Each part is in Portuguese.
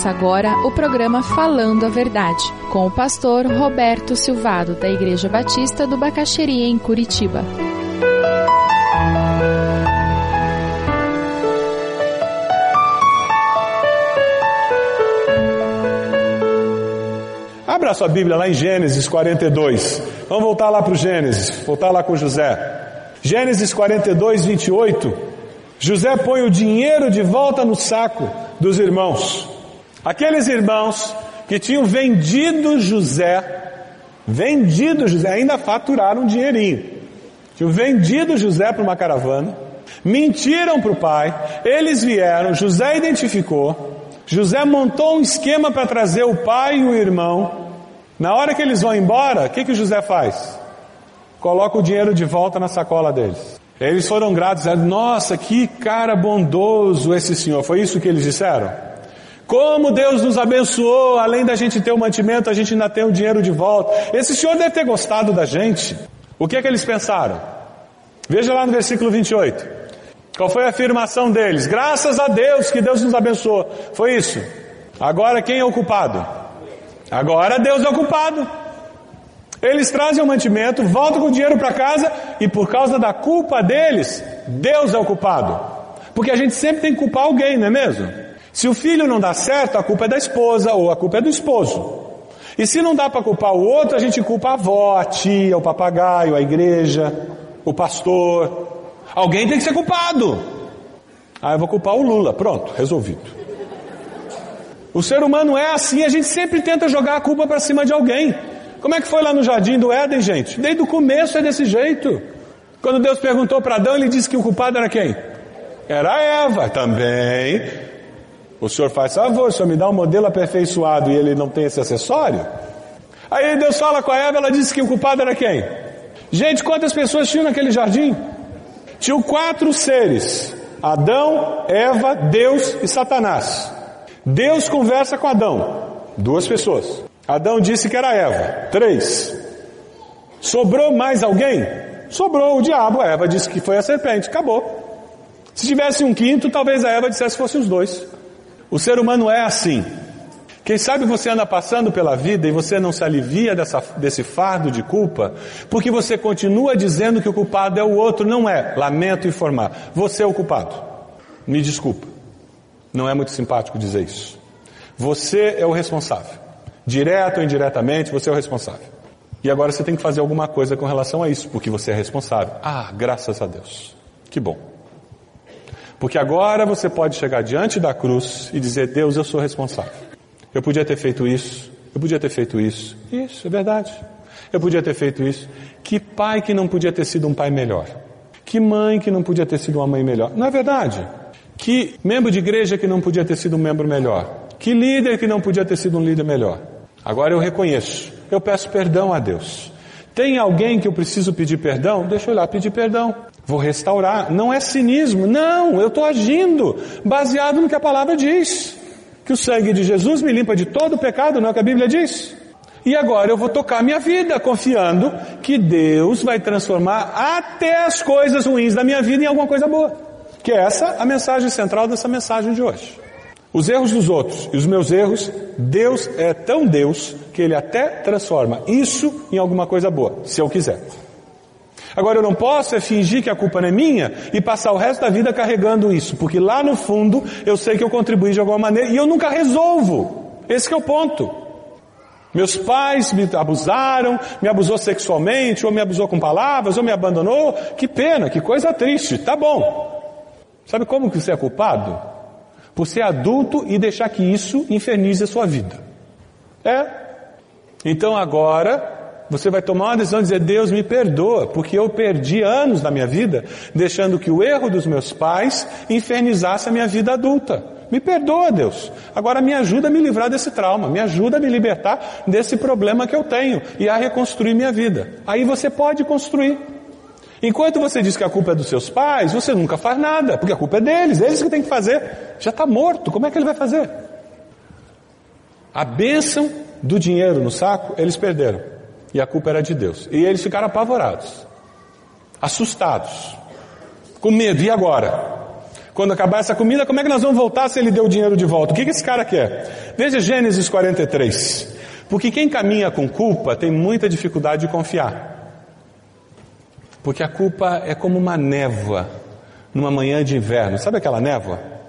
Começa agora o programa Falando a Verdade, com o pastor Roberto Silvado, da Igreja Batista do Bacaxeria, em Curitiba. Abra sua Bíblia lá em Gênesis 42. Vamos voltar lá para o Gênesis, voltar lá com José. Gênesis 42, 28. José põe o dinheiro de volta no saco dos irmãos. Aqueles irmãos que tinham vendido José, vendido José, ainda faturaram um dinheirinho. Tinham vendido José para uma caravana, mentiram para o pai, eles vieram, José identificou, José montou um esquema para trazer o pai e o irmão. Na hora que eles vão embora, o que, que José faz? Coloca o dinheiro de volta na sacola deles. Eles foram gratos, disseram, nossa, que cara bondoso esse senhor. Foi isso que eles disseram? Como Deus nos abençoou, além da gente ter o mantimento, a gente ainda tem o dinheiro de volta. Esse senhor deve ter gostado da gente. O que é que eles pensaram? Veja lá no versículo 28. Qual foi a afirmação deles? Graças a Deus que Deus nos abençoou. Foi isso. Agora quem é o culpado? Agora Deus é o culpado. Eles trazem o mantimento, voltam com o dinheiro para casa e por causa da culpa deles, Deus é o culpado. Porque a gente sempre tem que culpar alguém, não é mesmo? Se o filho não dá certo, a culpa é da esposa ou a culpa é do esposo. E se não dá para culpar o outro, a gente culpa a avó, a tia, o papagaio, a igreja, o pastor. Alguém tem que ser culpado. Ah, eu vou culpar o Lula. Pronto, resolvido. O ser humano é assim, a gente sempre tenta jogar a culpa para cima de alguém. Como é que foi lá no jardim do Éden, gente? Desde o começo é desse jeito. Quando Deus perguntou para Adão, ele disse que o culpado era quem? Era Eva também. O senhor faz favor, o senhor me dá um modelo aperfeiçoado e ele não tem esse acessório? Aí Deus fala com a Eva, ela disse que o culpado era quem? Gente, quantas pessoas tinham naquele jardim? Tinham quatro seres: Adão, Eva, Deus e Satanás. Deus conversa com Adão, duas pessoas. Adão disse que era Eva. Três. Sobrou mais alguém? Sobrou o diabo. A Eva disse que foi a serpente. Acabou. Se tivesse um quinto, talvez a Eva dissesse que fossem os dois. O ser humano é assim. Quem sabe você anda passando pela vida e você não se alivia dessa, desse fardo de culpa, porque você continua dizendo que o culpado é o outro. Não é. Lamento informar. Você é o culpado. Me desculpa. Não é muito simpático dizer isso. Você é o responsável. Direto ou indiretamente, você é o responsável. E agora você tem que fazer alguma coisa com relação a isso, porque você é responsável. Ah, graças a Deus. Que bom. Porque agora você pode chegar diante da cruz e dizer: Deus, eu sou responsável. Eu podia ter feito isso, eu podia ter feito isso. Isso, é verdade. Eu podia ter feito isso. Que pai que não podia ter sido um pai melhor? Que mãe que não podia ter sido uma mãe melhor? Não é verdade? Que membro de igreja que não podia ter sido um membro melhor? Que líder que não podia ter sido um líder melhor? Agora eu reconheço, eu peço perdão a Deus. Tem alguém que eu preciso pedir perdão? Deixa eu lá pedir perdão. Vou restaurar. Não é cinismo, não, eu estou agindo baseado no que a palavra diz. Que o sangue de Jesus me limpa de todo o pecado, não é o que a Bíblia diz? E agora eu vou tocar minha vida confiando que Deus vai transformar até as coisas ruins da minha vida em alguma coisa boa. Que é essa a mensagem central dessa mensagem de hoje. Os erros dos outros e os meus erros, Deus é tão Deus que Ele até transforma isso em alguma coisa boa, se eu quiser. Agora eu não posso é fingir que a culpa não é minha e passar o resto da vida carregando isso, porque lá no fundo eu sei que eu contribuí de alguma maneira e eu nunca resolvo. Esse é o ponto. Meus pais me abusaram, me abusou sexualmente, ou me abusou com palavras, ou me abandonou. Que pena, que coisa triste. Tá bom. Sabe como que você é culpado? por ser adulto e deixar que isso infernize a sua vida. É. Então agora você vai tomar uma decisão e dizer: Deus me perdoa, porque eu perdi anos da minha vida deixando que o erro dos meus pais infernizasse a minha vida adulta. Me perdoa, Deus. Agora me ajuda a me livrar desse trauma, me ajuda a me libertar desse problema que eu tenho e a reconstruir minha vida. Aí você pode construir. Enquanto você diz que a culpa é dos seus pais, você nunca faz nada, porque a culpa é deles, eles que têm que fazer. Já está morto, como é que ele vai fazer? A bênção do dinheiro no saco, eles perderam. E a culpa era de Deus. E eles ficaram apavorados, assustados, com medo. E agora? Quando acabar essa comida, como é que nós vamos voltar se ele deu o dinheiro de volta? O que, que esse cara quer? Veja Gênesis 43. Porque quem caminha com culpa tem muita dificuldade de confiar. Porque a culpa é como uma névoa numa manhã de inverno. Sabe aquela névoa?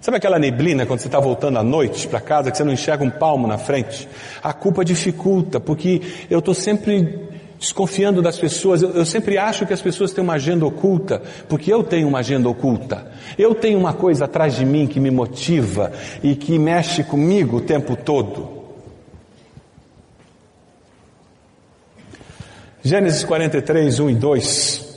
Sabe aquela neblina quando você está voltando à noite para casa que você não enxerga um palmo na frente? A culpa dificulta, porque eu estou sempre desconfiando das pessoas, eu, eu, sempre acho que as pessoas têm uma agenda oculta, porque eu tenho uma agenda oculta. Eu tenho uma coisa atrás de mim que me motiva e que mexe comigo o tempo todo. Gênesis 43, 1 e 2.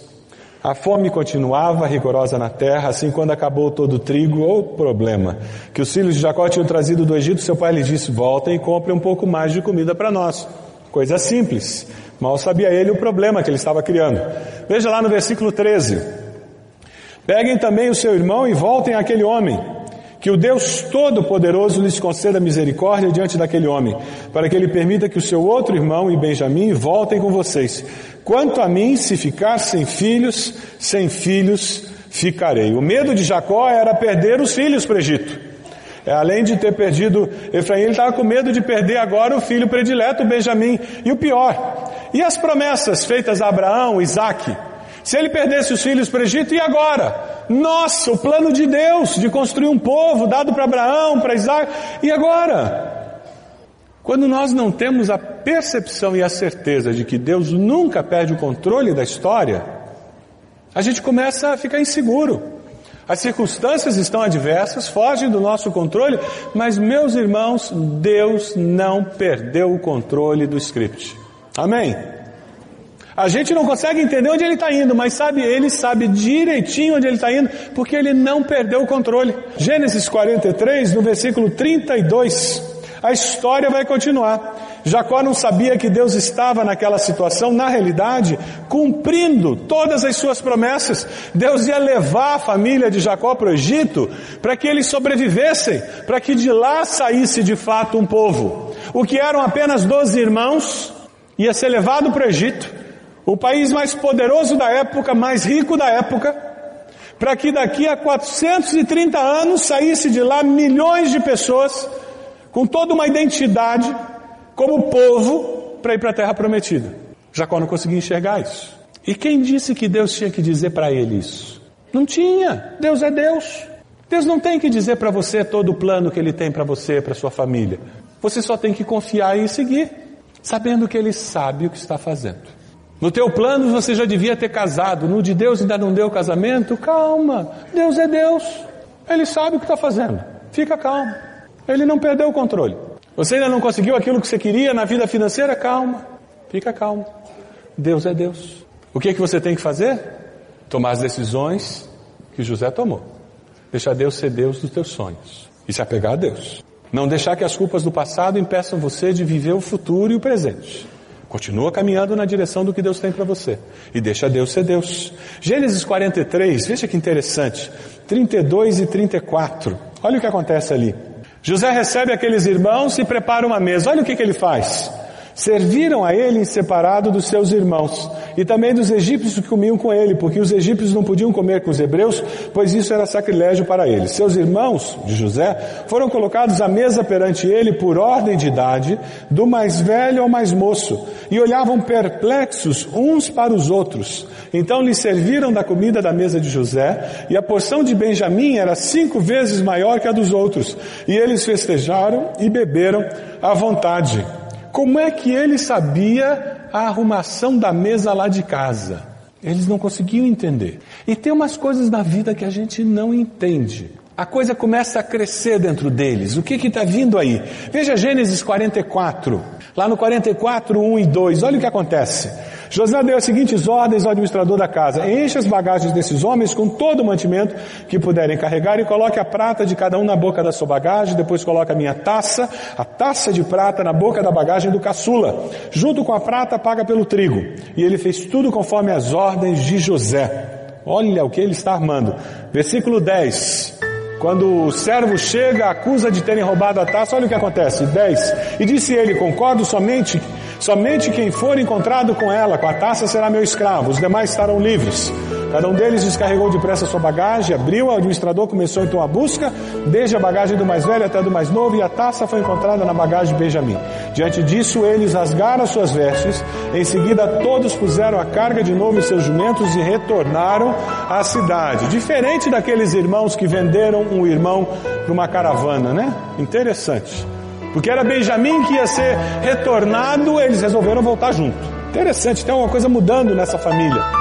A fome continuava rigorosa na terra, assim quando acabou todo o trigo, ou problema, que os filhos de Jacó tinham trazido do Egito, seu pai lhe disse, voltem e comprem um pouco mais de comida para nós. Coisa simples. Mal sabia ele o problema que ele estava criando. Veja lá no versículo 13. Peguem também o seu irmão e voltem àquele homem, que o Deus Todo-Poderoso lhes conceda misericórdia diante daquele homem, para que ele permita que o seu outro irmão e Benjamim voltem com vocês. Quanto a mim, se ficar sem filhos, sem filhos ficarei. O medo de Jacó era perder os filhos para o Egito. É, além de ter perdido Efraim, ele estava com medo de perder agora o filho predileto, Benjamim. E o pior, e as promessas feitas a Abraão, Isaac? Se ele perdesse os filhos para o Egito, e agora? Nossa, o plano de Deus de construir um povo dado para Abraão, para Isaac, e agora? Quando nós não temos a percepção e a certeza de que Deus nunca perde o controle da história, a gente começa a ficar inseguro. As circunstâncias estão adversas, fogem do nosso controle, mas meus irmãos, Deus não perdeu o controle do script. Amém? A gente não consegue entender onde ele está indo, mas sabe, ele sabe direitinho onde ele está indo, porque ele não perdeu o controle. Gênesis 43, no versículo 32, a história vai continuar. Jacó não sabia que Deus estava naquela situação, na realidade, cumprindo todas as suas promessas. Deus ia levar a família de Jacó para o Egito para que eles sobrevivessem, para que de lá saísse de fato um povo. O que eram apenas doze irmãos, ia ser levado para o Egito, o país mais poderoso da época, mais rico da época, para que daqui a 430 anos saísse de lá milhões de pessoas com toda uma identidade como povo para ir para a terra prometida. Jacó não conseguia enxergar isso. E quem disse que Deus tinha que dizer para ele isso? Não tinha. Deus é Deus. Deus não tem que dizer para você todo o plano que ele tem para você, para sua família. Você só tem que confiar e seguir sabendo que Ele sabe o que está fazendo. No teu plano você já devia ter casado, no de Deus ainda não deu casamento? Calma, Deus é Deus, Ele sabe o que está fazendo, fica calmo, Ele não perdeu o controle. Você ainda não conseguiu aquilo que você queria na vida financeira? Calma, fica calmo, Deus é Deus. O que é que você tem que fazer? Tomar as decisões que José tomou. Deixar Deus ser Deus dos teus sonhos e se apegar a Deus. Não deixar que as culpas do passado impeçam você de viver o futuro e o presente. Continua caminhando na direção do que Deus tem para você. E deixa Deus ser Deus. Gênesis 43, veja que interessante. 32 e 34. Olha o que acontece ali. José recebe aqueles irmãos e prepara uma mesa. Olha o que, que ele faz. Serviram a ele em separado dos seus irmãos e também dos egípcios que comiam com ele, porque os egípcios não podiam comer com os hebreus, pois isso era sacrilégio para eles. Seus irmãos, de José, foram colocados à mesa perante ele por ordem de idade, do mais velho ao mais moço, e olhavam perplexos uns para os outros. Então lhes serviram da comida da mesa de José, e a porção de Benjamim era cinco vezes maior que a dos outros, e eles festejaram e beberam à vontade. Como é que ele sabia a arrumação da mesa lá de casa? Eles não conseguiam entender. E tem umas coisas na vida que a gente não entende. A coisa começa a crescer dentro deles. O que está vindo aí? Veja Gênesis 44. Lá no 44, 1 e 2. Olha o que acontece. José deu as seguintes ordens ao administrador da casa: encha as bagagens desses homens com todo o mantimento que puderem carregar e coloque a prata de cada um na boca da sua bagagem, depois coloque a minha taça, a taça de prata na boca da bagagem do caçula. Junto com a prata paga pelo trigo. E ele fez tudo conforme as ordens de José. Olha o que ele está armando. Versículo 10. Quando o servo chega, acusa de terem roubado a taça, olha o que acontece. 10. E disse ele: Concordo somente Somente quem for encontrado com ela, com a taça, será meu escravo, os demais estarão livres. Cada um deles descarregou depressa sua bagagem, abriu, o administrador começou então a busca, desde a bagagem do mais velho até do mais novo, e a taça foi encontrada na bagagem de Benjamim. Diante disso, eles rasgaram suas vestes, em seguida todos puseram a carga de novo em seus jumentos e retornaram à cidade. Diferente daqueles irmãos que venderam um irmão para uma caravana, né? Interessante. Porque era Benjamim que ia ser retornado, eles resolveram voltar junto. Interessante, tem alguma coisa mudando nessa família.